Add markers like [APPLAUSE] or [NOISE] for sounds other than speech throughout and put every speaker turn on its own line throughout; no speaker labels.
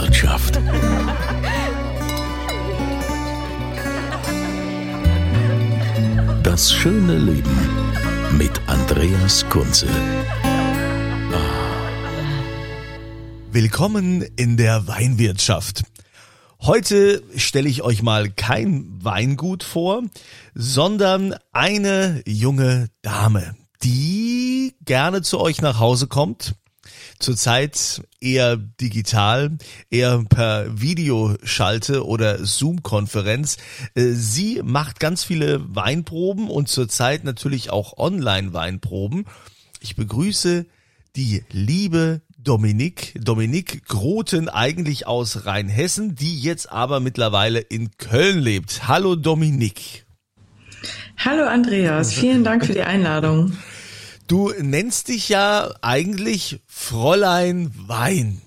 Weinwirtschaft. Das schöne Leben mit Andreas Kunze.
Willkommen in der Weinwirtschaft. Heute stelle ich euch mal kein Weingut vor, sondern eine junge Dame, die gerne zu euch nach Hause kommt. Zurzeit eher digital, eher per Videoschalte oder Zoom-Konferenz. Äh, Sie macht ganz viele Weinproben und zurzeit natürlich auch Online-Weinproben. Ich begrüße die liebe Dominik, Dominik Groten eigentlich aus Rheinhessen, die jetzt aber mittlerweile in Köln lebt. Hallo Dominik.
Hallo Andreas, vielen Dank für die Einladung. [LAUGHS]
Du nennst dich ja eigentlich Fräulein Wein.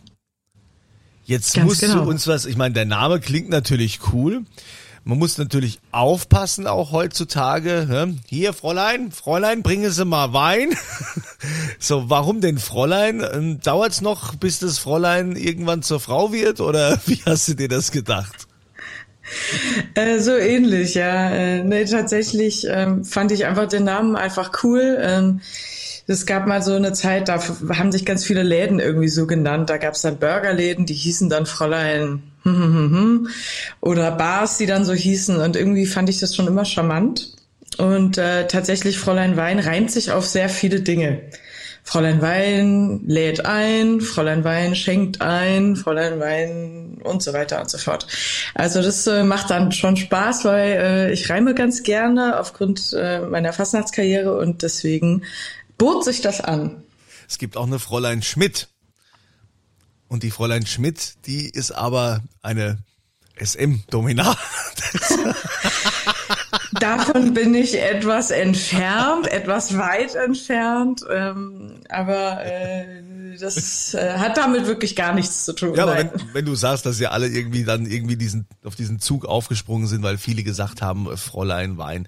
Jetzt
Ganz
musst
genau.
du uns was, ich meine, der Name klingt natürlich cool. Man muss natürlich aufpassen, auch heutzutage. Hier, Fräulein, Fräulein, bringen Sie mal Wein. [LAUGHS] so, warum denn Fräulein? Ähm, Dauert's noch, bis das Fräulein irgendwann zur Frau wird? Oder [LAUGHS] wie hast du dir das gedacht? [LAUGHS]
Äh, so ähnlich, ja. Äh, nee, tatsächlich ähm, fand ich einfach den Namen einfach cool. Ähm, es gab mal so eine Zeit, da haben sich ganz viele Läden irgendwie so genannt. Da gab es dann Burgerläden, die hießen dann Fräulein [LAUGHS] oder Bars, die dann so hießen. Und irgendwie fand ich das schon immer charmant. Und äh, tatsächlich Fräulein Wein reimt sich auf sehr viele Dinge. Fräulein Wein lädt ein, Fräulein Wein schenkt ein, Fräulein Wein und so weiter und so fort. Also das äh, macht dann schon Spaß, weil äh, ich reime ganz gerne aufgrund äh, meiner Fastnachtskarriere und deswegen bot sich das an.
Es gibt auch eine Fräulein Schmidt. Und die Fräulein Schmidt, die ist aber eine SM-Dominant. [LAUGHS] [LAUGHS]
Davon bin ich etwas entfernt, etwas weit entfernt, ähm, aber äh, das äh, hat damit wirklich gar nichts zu tun.
Ja, aber wenn, wenn du sagst, dass ja alle irgendwie dann irgendwie diesen auf diesen Zug aufgesprungen sind, weil viele gesagt haben, äh, Fräulein Wein,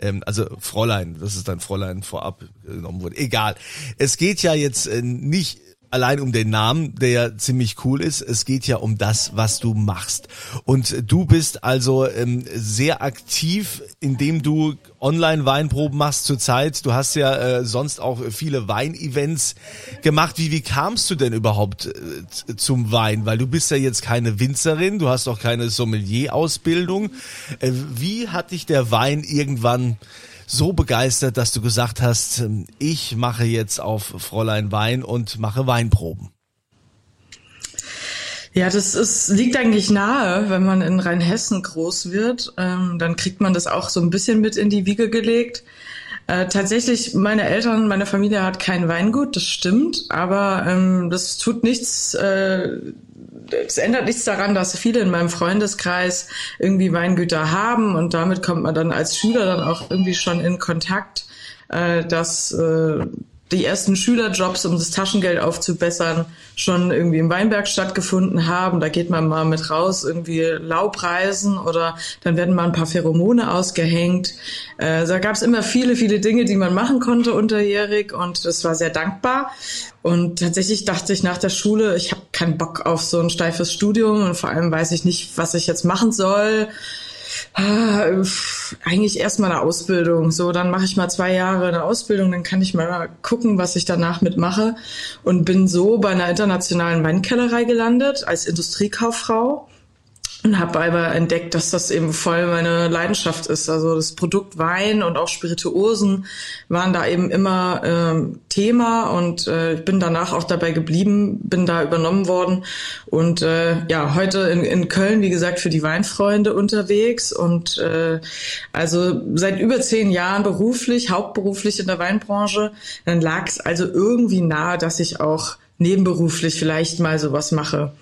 ähm, also Fräulein, das ist dann Fräulein vorab genommen wurde. Egal. Es geht ja jetzt äh, nicht allein um den Namen, der ja ziemlich cool ist. Es geht ja um das, was du machst. Und du bist also ähm, sehr aktiv, indem du Online-Weinproben machst zurzeit. Du hast ja äh, sonst auch viele Weinevents gemacht. Wie, wie kamst du denn überhaupt äh, zum Wein? Weil du bist ja jetzt keine Winzerin, du hast auch keine Sommelier-Ausbildung. Äh, wie hat dich der Wein irgendwann so begeistert, dass du gesagt hast, ähm, ich mache jetzt auf Fräulein Wein und mache Weinproben.
Ja, das ist, liegt eigentlich nahe, wenn man in Rheinhessen groß wird, ähm, dann kriegt man das auch so ein bisschen mit in die Wiege gelegt. Äh, tatsächlich, meine Eltern, meine Familie hat kein Weingut, das stimmt, aber ähm, das tut nichts, äh, es ändert nichts daran, dass viele in meinem Freundeskreis irgendwie Weingüter haben und damit kommt man dann als Schüler dann auch irgendwie schon in Kontakt, äh, dass äh, die ersten Schülerjobs, um das Taschengeld aufzubessern, schon irgendwie im Weinberg stattgefunden haben. Da geht man mal mit raus, irgendwie Laubreisen oder dann werden mal ein paar Pheromone ausgehängt. Äh, da gab es immer viele, viele Dinge, die man machen konnte unterjährig und das war sehr dankbar. Und tatsächlich dachte ich nach der Schule, ich habe keinen Bock auf so ein steifes Studium und vor allem weiß ich nicht, was ich jetzt machen soll. Ah, pf, eigentlich erstmal eine Ausbildung. So, dann mache ich mal zwei Jahre eine Ausbildung, dann kann ich mal gucken, was ich danach mitmache. Und bin so bei einer internationalen Weinkellerei gelandet als Industriekauffrau. Und habe aber entdeckt, dass das eben voll meine Leidenschaft ist. Also das Produkt Wein und auch Spirituosen waren da eben immer äh, Thema und äh, ich bin danach auch dabei geblieben, bin da übernommen worden. Und äh, ja, heute in, in Köln, wie gesagt, für die Weinfreunde unterwegs. Und äh, also seit über zehn Jahren beruflich, hauptberuflich in der Weinbranche, dann lag es also irgendwie nahe, dass ich auch nebenberuflich vielleicht mal sowas mache.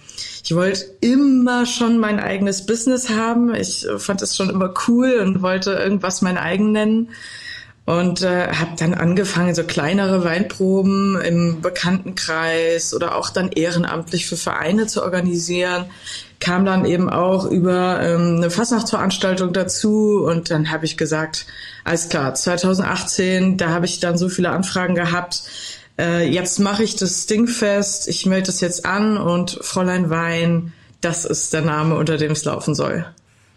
Ich wollte immer schon mein eigenes Business haben. Ich fand es schon immer cool und wollte irgendwas mein eigen nennen. Und äh, habe dann angefangen, so kleinere Weinproben im Bekanntenkreis oder auch dann ehrenamtlich für Vereine zu organisieren. Kam dann eben auch über ähm, eine Fastnachtsveranstaltung dazu und dann habe ich gesagt, alles klar, 2018, da habe ich dann so viele Anfragen gehabt, äh, jetzt mache ich das Ding fest, ich melde das jetzt an und Fräulein Wein, das ist der Name, unter dem es laufen soll.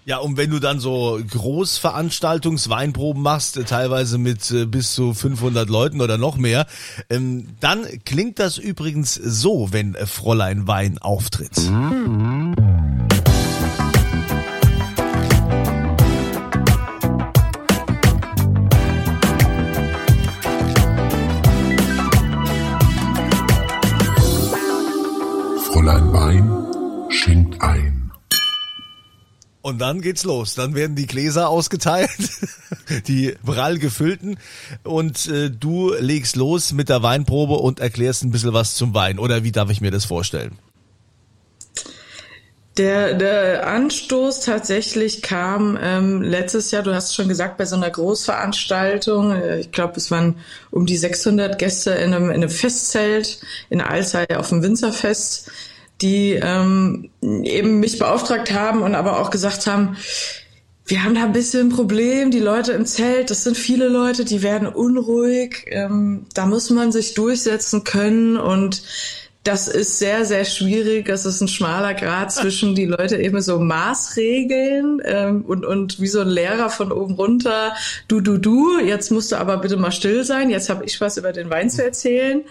Ja, und wenn du dann so Großveranstaltungsweinproben machst, äh, teilweise mit äh, bis zu 500 Leuten oder noch mehr, ähm, dann klingt das übrigens so, wenn äh, Fräulein Wein auftritt. Mhm. Und dann geht's los. Dann werden die Gläser ausgeteilt, [LAUGHS] die prall gefüllten. Und äh, du legst los mit der Weinprobe und erklärst ein bisschen was zum Wein. Oder wie darf ich mir das vorstellen?
Der, der Anstoß tatsächlich kam ähm, letztes Jahr, du hast schon gesagt, bei so einer Großveranstaltung. Äh, ich glaube, es waren um die 600 Gäste in einem, in einem Festzelt in Alzey auf dem Winzerfest die ähm, eben mich beauftragt haben und aber auch gesagt haben, wir haben da ein bisschen ein Problem, die Leute im Zelt, das sind viele Leute, die werden unruhig, ähm, da muss man sich durchsetzen können und das ist sehr, sehr schwierig. Es ist ein schmaler Grad [LAUGHS] zwischen die Leute eben so Maßregeln ähm, und, und wie so ein Lehrer von oben runter, du, du, du, jetzt musst du aber bitte mal still sein, jetzt habe ich was über den Wein zu erzählen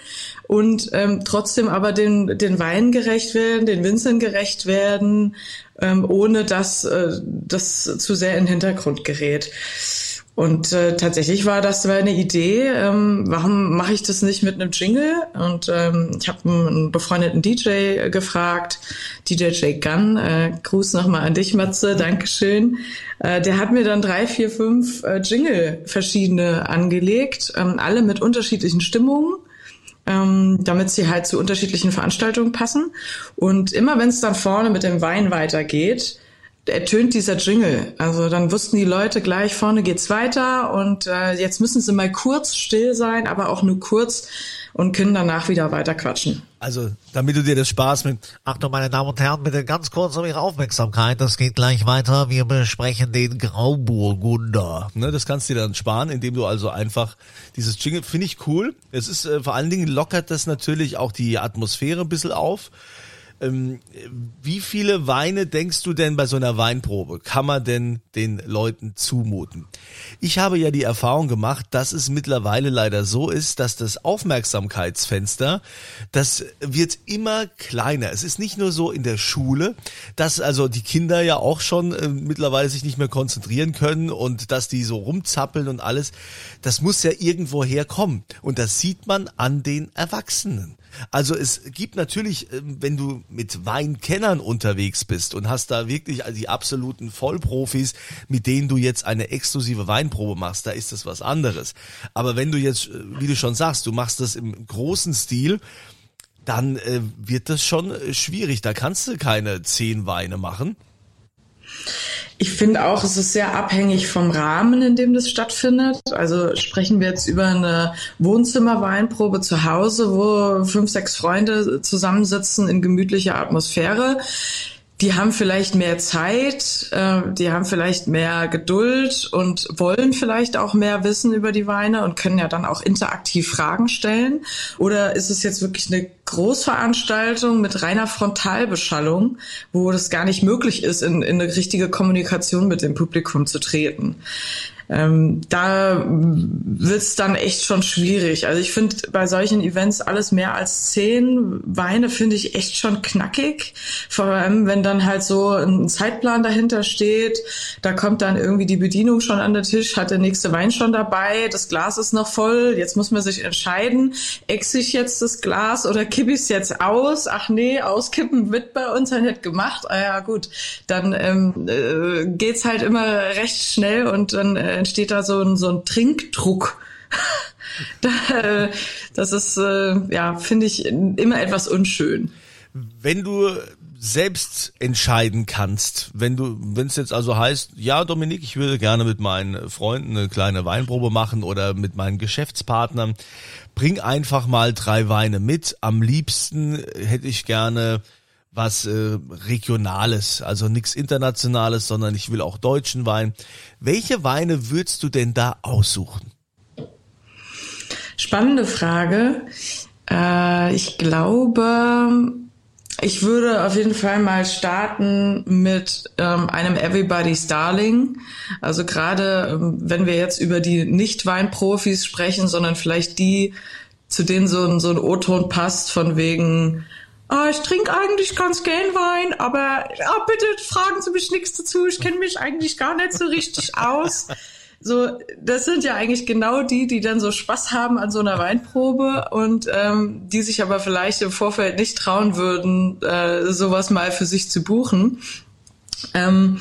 und ähm, trotzdem aber den, den Wein gerecht werden, den Winzern gerecht werden, ähm, ohne dass äh, das zu sehr in den Hintergrund gerät. Und äh, tatsächlich war das eine Idee, ähm, warum mache ich das nicht mit einem Jingle? Und ähm, ich habe einen befreundeten DJ gefragt, DJ Jake Gunn, äh, Gruß nochmal an dich, Matze, Dankeschön. Äh, der hat mir dann drei, vier, fünf äh, Jingle verschiedene angelegt, ähm, alle mit unterschiedlichen Stimmungen ähm, damit sie halt zu unterschiedlichen Veranstaltungen passen. Und immer wenn es dann vorne mit dem Wein weitergeht, ertönt dieser Jingle. Also dann wussten die Leute gleich, vorne geht's weiter und äh, jetzt müssen sie mal kurz still sein, aber auch nur kurz und können danach wieder weiter quatschen.
Also, damit du dir das Spaß mit, Achtung, meine Damen und Herren, bitte ganz kurz um Ihre Aufmerksamkeit. Das geht gleich weiter. Wir besprechen den Grauburgunder. Ne, das kannst du dir dann sparen, indem du also einfach dieses Jingle, finde ich cool. Es ist, äh, vor allen Dingen lockert das natürlich auch die Atmosphäre ein bisschen auf. Ähm, wie viele Weine denkst du denn bei so einer Weinprobe kann man denn den Leuten zumuten? Ich habe ja die Erfahrung gemacht, dass es mittlerweile leider so ist, dass das Aufmerksamkeitsfenster, das wird immer kleiner. Es ist nicht nur so in der Schule, dass also die Kinder ja auch schon äh, mittlerweile sich nicht mehr konzentrieren können und dass die so rumzappeln und alles. Das muss ja irgendwo herkommen. Und das sieht man an den Erwachsenen. Also es gibt natürlich, ähm, wenn du mit Weinkennern unterwegs bist und hast da wirklich die absoluten Vollprofis, mit denen du jetzt eine exklusive Weinprobe machst, da ist das was anderes. Aber wenn du jetzt, äh, wie du schon sagst, du machst das im großen Stil, dann äh, wird das schon äh, schwierig. Da kannst du keine zehn Weine machen.
Ich finde auch, es ist sehr abhängig vom Rahmen, in dem das stattfindet. Also sprechen wir jetzt über eine Wohnzimmerweinprobe zu Hause, wo fünf, sechs Freunde zusammensitzen in gemütlicher Atmosphäre die haben vielleicht mehr Zeit, äh, die haben vielleicht mehr Geduld und wollen vielleicht auch mehr wissen über die Weine und können ja dann auch interaktiv Fragen stellen. Oder ist es jetzt wirklich eine Großveranstaltung mit reiner Frontalbeschallung, wo das gar nicht möglich ist, in, in eine richtige Kommunikation mit dem Publikum zu treten? Ähm, da wird's dann echt schon schwierig. Also ich finde bei solchen Events alles mehr als zehn Weine finde ich echt schon knackig. Vor allem, wenn dann halt so ein Zeitplan dahinter steht, da kommt dann irgendwie die Bedienung schon an den Tisch, hat der nächste Wein schon dabei, das Glas ist noch voll, jetzt muss man sich entscheiden, ex ich jetzt das Glas oder kippe ich es jetzt aus? Ach nee, auskippen wird bei uns ja nicht gemacht. Ah ja, gut, dann ähm, äh, geht's halt immer recht schnell und dann äh, entsteht da so ein, so ein Trinkdruck. [LAUGHS] das ist, äh, ja, finde ich immer etwas unschön.
Wenn du selbst entscheiden kannst, wenn du, wenn es jetzt also heißt, ja, Dominik, ich würde gerne mit meinen Freunden eine kleine Weinprobe machen oder mit meinen Geschäftspartnern, bring einfach mal drei Weine mit. Am liebsten hätte ich gerne was äh, Regionales, also nichts Internationales, sondern ich will auch deutschen Wein. Welche Weine würdest du denn da aussuchen?
Spannende Frage. Äh, ich glaube, ich würde auf jeden Fall mal starten mit ähm, einem Everybody's Darling. Also gerade ähm, wenn wir jetzt über die Nicht-Weinprofis sprechen, sondern vielleicht die, zu denen so ein, so ein O-Ton passt von wegen, ah, ich trinke eigentlich ganz gern Wein, aber ah, bitte fragen Sie mich nichts dazu, ich kenne mich eigentlich gar nicht so richtig aus. So, das sind ja eigentlich genau die, die dann so Spaß haben an so einer Weinprobe und ähm, die sich aber vielleicht im Vorfeld nicht trauen würden, äh, sowas mal für sich zu buchen. Ähm,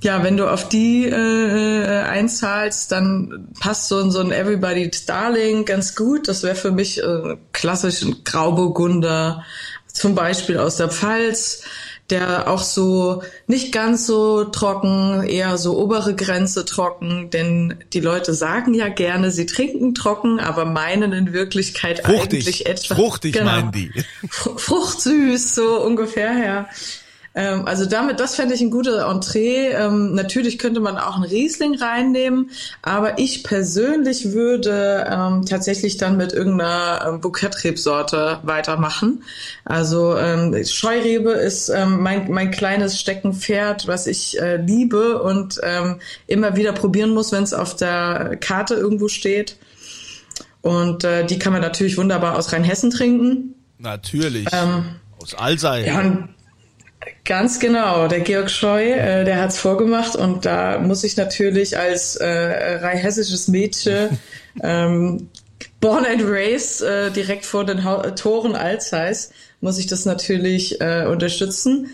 ja, wenn du auf die äh, einzahlst, dann passt so, ein so ein Everybody's Darling ganz gut. Das wäre für mich äh, klassisch ein Grauburgunder, zum Beispiel aus der Pfalz der auch so nicht ganz so trocken, eher so obere Grenze trocken, denn die Leute sagen ja gerne, sie trinken trocken, aber meinen in Wirklichkeit
fruchtig,
eigentlich etwas
fruchtig genau, meinen die.
Fruchtsüß so ungefähr ja. Ähm, also damit, das fände ich ein guter Entree. Ähm, natürlich könnte man auch einen Riesling reinnehmen, aber ich persönlich würde ähm, tatsächlich dann mit irgendeiner ähm, Bouquetrebsorte weitermachen. Also ähm, Scheurebe ist ähm, mein, mein kleines Steckenpferd, was ich äh, liebe und ähm, immer wieder probieren muss, wenn es auf der Karte irgendwo steht. Und äh, die kann man natürlich wunderbar aus Rheinhessen trinken.
Natürlich. Aus Alzey.
Ja, Ganz genau, der Georg Scheu, äh, der hat's vorgemacht und da muss ich natürlich als äh, rheinhessisches Mädchen [LAUGHS] ähm, born and raised äh, direkt vor den ha Toren Alzeis, muss ich das natürlich äh, unterstützen.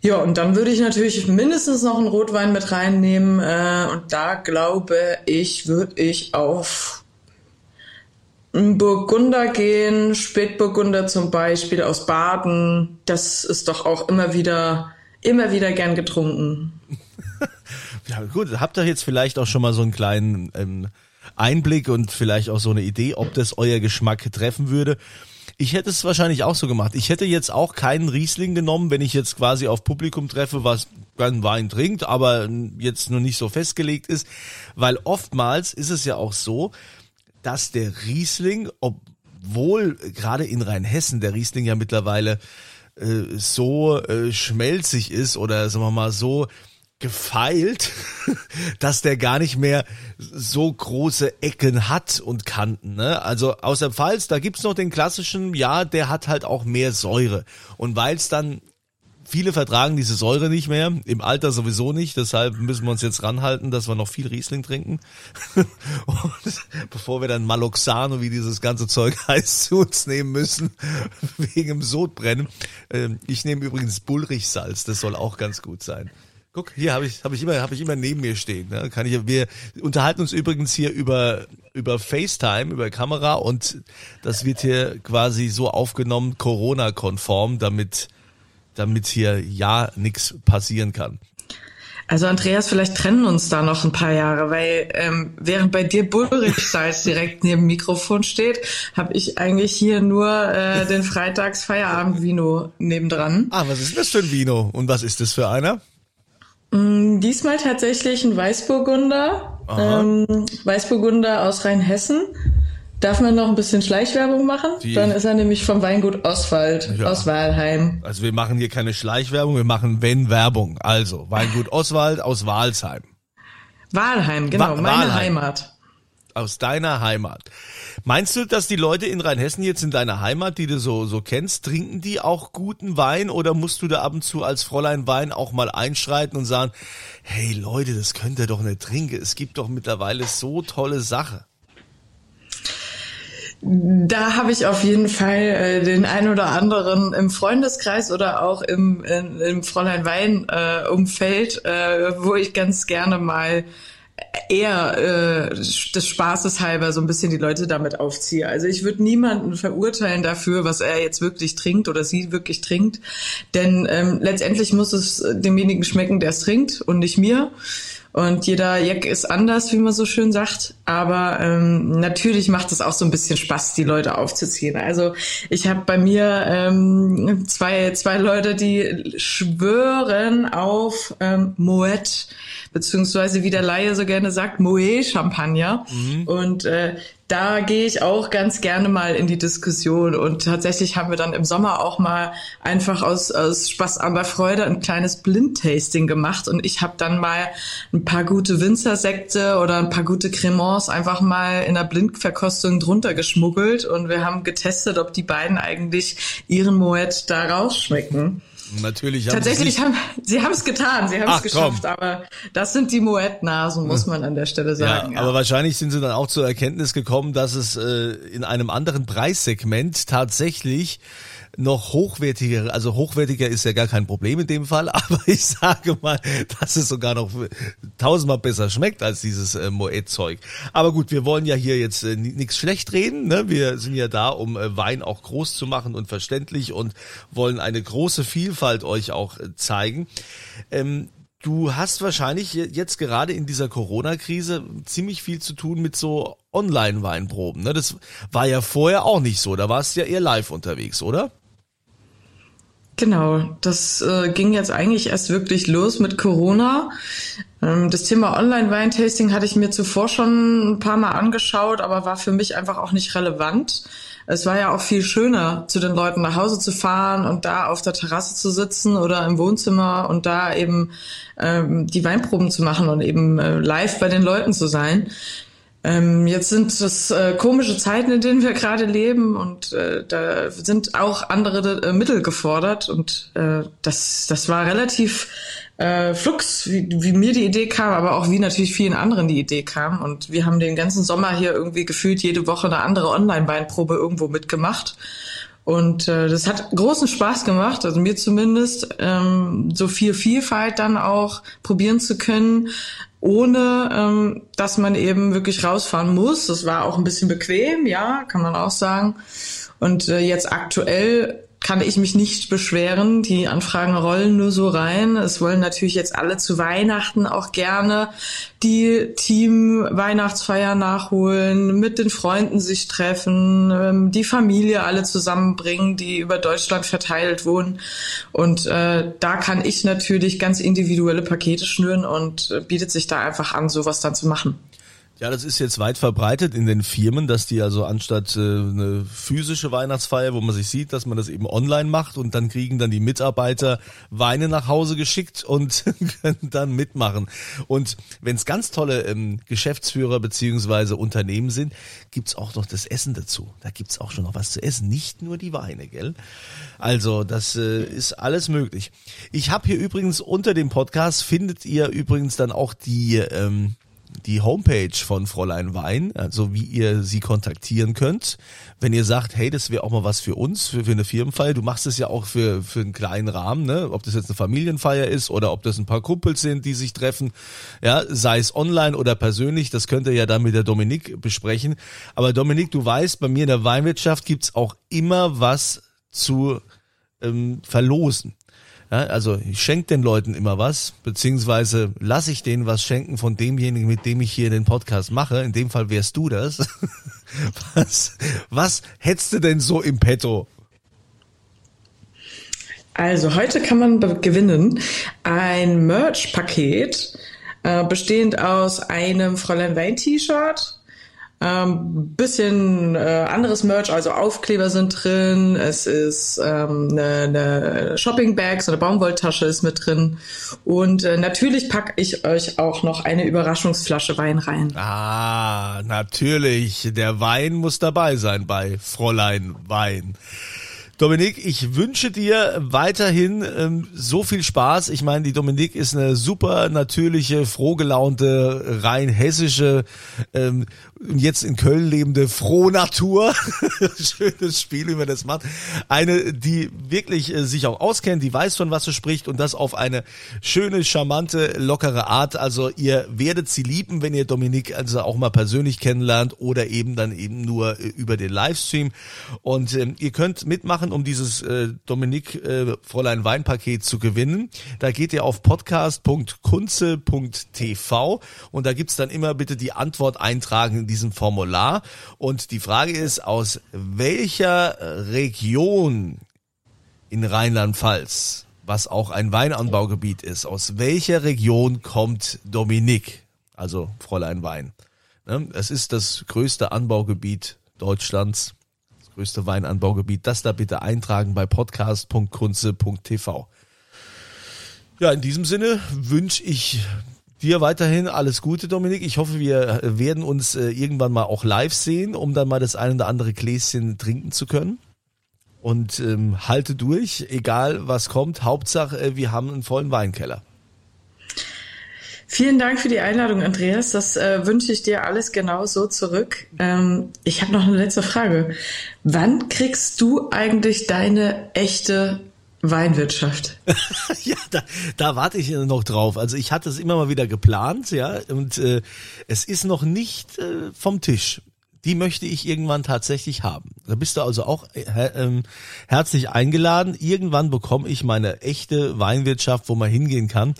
Ja, und dann würde ich natürlich mindestens noch einen Rotwein mit reinnehmen äh, und da glaube ich, würde ich auf Burgunder gehen, Spätburgunder zum Beispiel aus Baden, das ist doch auch immer wieder, immer wieder gern getrunken. [LAUGHS]
ja gut, habt ihr jetzt vielleicht auch schon mal so einen kleinen ähm, Einblick und vielleicht auch so eine Idee, ob das euer Geschmack treffen würde. Ich hätte es wahrscheinlich auch so gemacht. Ich hätte jetzt auch keinen Riesling genommen, wenn ich jetzt quasi auf Publikum treffe, was gern Wein trinkt, aber jetzt nur nicht so festgelegt ist, weil oftmals ist es ja auch so, dass der Riesling, obwohl gerade in Rheinhessen der Riesling ja mittlerweile äh, so äh, schmelzig ist oder sagen wir mal so gefeilt, [LAUGHS] dass der gar nicht mehr so große Ecken hat und Kanten. Ne? Also aus der Pfalz, da gibt's noch den klassischen, ja, der hat halt auch mehr Säure. Und weil es dann Viele vertragen diese Säure nicht mehr, im Alter sowieso nicht, deshalb müssen wir uns jetzt ranhalten, dass wir noch viel Riesling trinken. [LAUGHS] Und bevor wir dann Maloxano, wie dieses ganze Zeug [LAUGHS] heißt, zu uns nehmen müssen, [LAUGHS] wegen dem Sodbrennen. Ähm, ich nehme übrigens Bullrichsalz, das soll auch ganz gut sein. Guck, hier habe ich, hab ich immer, habe ich immer neben mir stehen. Ne? Kann ich, wir unterhalten uns übrigens hier über über FaceTime, über Kamera und das wird hier quasi so aufgenommen, Corona-konform, damit damit hier ja nichts passieren kann.
Also Andreas, vielleicht trennen uns da noch ein paar Jahre, weil ähm, während bei dir Bullrich-Salz [LAUGHS] direkt neben dem Mikrofon steht, habe ich eigentlich hier nur äh, den Freitags-Feierabend-Vino nebendran.
Ah, was ist das für ein Vino und was ist das für einer?
Mm, diesmal tatsächlich ein Weißburgunder, ähm, Weißburgunder aus Rheinhessen. Darf man noch ein bisschen Schleichwerbung machen? Die, Dann ist er nämlich vom Weingut Oswald ja. aus Walheim.
Also wir machen hier keine Schleichwerbung, wir machen wenn Werbung. Also Weingut Oswald aus Walsheim.
Walheim, genau,
Wa-
meine
Walheim.
Heimat.
Aus deiner Heimat. Meinst du, dass die Leute in Rheinhessen jetzt in deiner Heimat, die du so, so kennst, trinken die auch guten Wein oder musst du da ab und zu als Fräulein Wein auch mal einschreiten und sagen, hey Leute, das könnt ihr doch nicht trinken. Es gibt doch mittlerweile so tolle Sachen.
Da habe ich auf jeden Fall äh, den ein oder anderen im Freundeskreis oder auch im, in, im Fräulein Wein äh, äh, wo ich ganz gerne mal eher äh, des Spaßes halber so ein bisschen die Leute damit aufziehe. Also ich würde niemanden verurteilen dafür, was er jetzt wirklich trinkt oder sie wirklich trinkt, denn ähm, letztendlich muss es demjenigen schmecken, der es trinkt und nicht mir. Und jeder Jack ist anders, wie man so schön sagt. Aber ähm, natürlich macht es auch so ein bisschen Spaß, die Leute aufzuziehen. Also ich habe bei mir ähm, zwei, zwei Leute, die schwören auf ähm, Moet, beziehungsweise wie der Laie so gerne sagt, Moet Champagner. Und äh, da gehe ich auch ganz gerne mal in die Diskussion. Und tatsächlich haben wir dann im Sommer auch mal einfach aus, aus Spaß an der Freude ein kleines Blindtasting gemacht. Und ich habe dann mal ein paar gute Winzersekte oder ein paar gute Cremants einfach mal in der Blindverkostung drunter geschmuggelt. Und wir haben getestet, ob die beiden eigentlich ihren Moet da rausschmecken.
Natürlich haben
Tatsächlich
sie
haben sie haben es getan, sie haben es geschafft,
komm.
aber das sind die Moet-Nasen, muss man an der Stelle sagen.
Ja, aber wahrscheinlich sind sie dann auch zur Erkenntnis gekommen, dass es äh, in einem anderen Preissegment tatsächlich noch hochwertiger, also hochwertiger ist ja gar kein Problem in dem Fall, [LAUGHS] aber ich sage mal, dass es sogar noch tausendmal besser schmeckt als dieses äh, Moet-Zeug. Aber gut, wir wollen ja hier jetzt äh, nichts schlecht reden, ne? wir sind ja da, um äh, Wein auch groß zu machen und verständlich und wollen eine große Vielfalt euch auch äh, zeigen. Ähm, Du hast wahrscheinlich jetzt gerade in dieser Corona-Krise ziemlich viel zu tun mit so Online-Weinproben. Ne? Das war ja vorher auch nicht so. Da warst du ja eher live unterwegs, oder?
Genau, das äh, ging jetzt eigentlich erst wirklich los mit Corona. Ähm, das Thema Online-Weintasting hatte ich mir zuvor schon ein paar Mal angeschaut, aber war für mich einfach auch nicht relevant. Es war ja auch viel schöner, zu den Leuten nach Hause zu fahren und da auf der Terrasse zu sitzen oder im Wohnzimmer und da eben ähm, die Weinproben zu machen und eben äh, live bei den Leuten zu sein. Ähm, jetzt sind das äh, komische Zeiten, in denen wir gerade leben und äh, da sind auch andere äh, Mittel gefordert und äh, das, das war relativ äh, flux, wie, wie mir die Idee kam, aber auch wie natürlich vielen anderen die Idee kam und wir haben den ganzen Sommer hier irgendwie gefühlt jede Woche eine andere Online-Weinprobe irgendwo mitgemacht. Und äh, das hat großen Spaß gemacht, also mir zumindest, ähm, so viel Vielfalt dann auch probieren zu können, ohne ähm, dass man eben wirklich rausfahren muss. Das war auch ein bisschen bequem, ja, kann man auch sagen. Und äh, jetzt aktuell kann ich mich nicht beschweren. Die Anfragen rollen nur so rein. Es wollen natürlich jetzt alle zu Weihnachten auch gerne die Team-Weihnachtsfeier nachholen, mit den Freunden sich treffen, ähm, die Familie alle zusammenbringen, die über Deutschland verteilt wohnen. Und äh, da kann ich natürlich ganz individuelle Pakete schnüren und äh, bietet sich da einfach an, sowas dann zu machen.
Ja, das ist jetzt weit verbreitet in den Firmen, dass die also anstatt äh, eine physische Weihnachtsfeier, wo man sich sieht, dass man das eben online macht und dann kriegen dann die Mitarbeiter Weine nach Hause geschickt und [LAUGHS] können dann mitmachen. Und wenn es ganz tolle ähm, Geschäftsführer beziehungsweise Unternehmen sind, gibt's auch noch das Essen dazu. Da gibt's auch schon noch was zu essen, nicht nur die Weine, gell? Also das äh, ist alles möglich. Ich habe hier übrigens unter dem Podcast findet ihr übrigens dann auch die ähm, die Homepage von Fräulein Wein, also wie ihr sie kontaktieren könnt. Wenn ihr sagt, hey, das wäre auch mal was für uns, für, für eine Firmenfeier. Du machst es ja auch für, für einen kleinen Rahmen, ne? ob das jetzt eine Familienfeier ist oder ob das ein paar Kumpels sind, die sich treffen. Ja, sei es online oder persönlich, das könnt ihr ja dann mit der Dominik besprechen. Aber Dominik, du weißt, bei mir in der Weinwirtschaft gibt's auch immer was zu ähm, verlosen. Ja, also ich schenke den Leuten immer was, beziehungsweise lasse ich denen was schenken von demjenigen, mit dem ich hier den Podcast mache. In dem Fall wärst du das. [LAUGHS] Was, was hättest du denn so im Petto?
Also heute kann man gewinnen ein Merch-Paket äh, bestehend aus einem Fräulein Wein T-Shirt, Ähm, bisschen äh, anderes Merch, also Aufkleber sind drin, es ist ähm, eine, eine Shopping Bag, so eine Baumwolltasche ist mit drin und äh, natürlich packe ich euch auch noch eine Überraschungsflasche Wein rein.
Ah, natürlich, der Wein muss dabei sein bei Fräulein Wein. Dominik, ich wünsche dir weiterhin ähm, so viel Spaß. Ich meine, die Dominik ist eine super natürliche, frohgelaunte, rein hessische, ähm, jetzt in Köln lebende Frohnatur. [LAUGHS] Schönes Spiel, wie man das macht. Eine, die wirklich äh, sich auch auskennt, die weiß von was sie spricht und das auf eine schöne, charmante, lockere Art. Also ihr werdet sie lieben, wenn ihr Dominik also auch mal persönlich kennenlernt oder eben dann eben nur äh, über den Livestream. Und ähm, ihr könnt mitmachen, um dieses äh, Dominik äh, Fräulein Wein Paket zu gewinnen. Da geht ihr auf podcast.kunze.tv und da gibt's dann immer bitte die Antwort eintragen diesem Formular. Und die Frage ist, aus welcher Region in Rheinland-Pfalz, was auch ein Weinanbaugebiet ist, aus welcher Region kommt Dominik, also Fräulein Wein? Ne, es ist das größte Anbaugebiet Deutschlands, größte Weinanbaugebiet. Das da bitte eintragen bei podcast.kunze.tv. Ja, in diesem Sinne wünsche ich Dir weiterhin alles Gute, Dominik. Ich hoffe, wir werden uns äh, irgendwann mal auch live sehen, um dann mal das ein oder andere Gläschen trinken zu können. Und ähm, halte durch, egal was kommt. Hauptsache, äh, wir haben einen vollen Weinkeller.
Vielen Dank für die Einladung, Andreas. Das äh, wünsche ich dir alles genau so zurück. Ähm, ich habe noch eine letzte Frage. Wann kriegst du eigentlich deine echte Weinwirtschaft. [LAUGHS]
ja, da, da warte ich noch drauf. Also ich hatte es immer mal wieder geplant, ja, und äh, es ist noch nicht äh, vom Tisch. Die möchte ich irgendwann tatsächlich haben. Da bist du also auch äh, äh, herzlich eingeladen. Irgendwann bekomme ich meine echte Weinwirtschaft, wo man hingehen kann.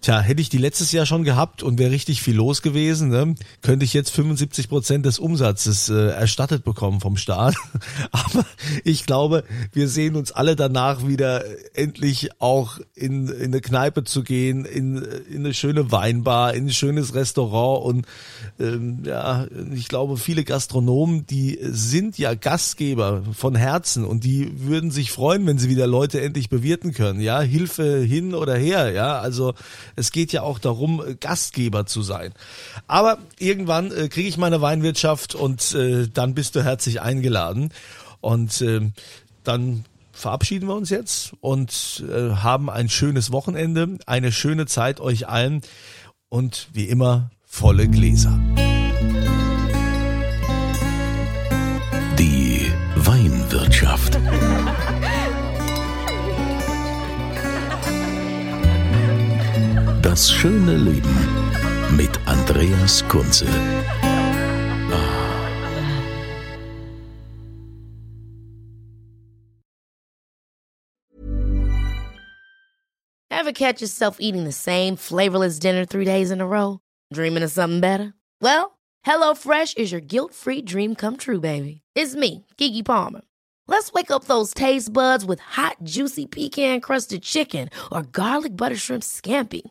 Tja, hätte ich die letztes Jahr schon gehabt und wäre richtig viel los gewesen, ne, könnte ich jetzt 75 Prozent des Umsatzes äh, erstattet bekommen vom Staat. [LAUGHS] Aber ich glaube, wir sehen uns alle danach wieder endlich auch in, in eine Kneipe zu gehen, in, in eine schöne Weinbar, in ein schönes Restaurant und ähm, ja, ich glaube, viele Gastronomen, die sind ja Gastgeber von Herzen und die würden sich freuen, wenn sie wieder Leute endlich bewirten können. Ja, Hilfe hin oder her. Ja, also es geht ja auch darum, äh, Gastgeber zu sein. Aber irgendwann äh, kriege ich meine Weinwirtschaft und äh, dann bist du herzlich eingeladen. Und äh, dann verabschieden wir uns jetzt und äh, haben ein schönes Wochenende, eine schöne Zeit euch allen und wie immer volle Gläser.
Das schöne Leben mit Andreas Kunze.
Ever catch yourself eating the same flavorless dinner three days in a row? Dreaming of something better? Well, HelloFresh is your guilt-free dream come true, baby. It's me, Kiki Palmer. Let's wake up those taste buds with hot, juicy pecan-crusted chicken or garlic butter shrimp scampi.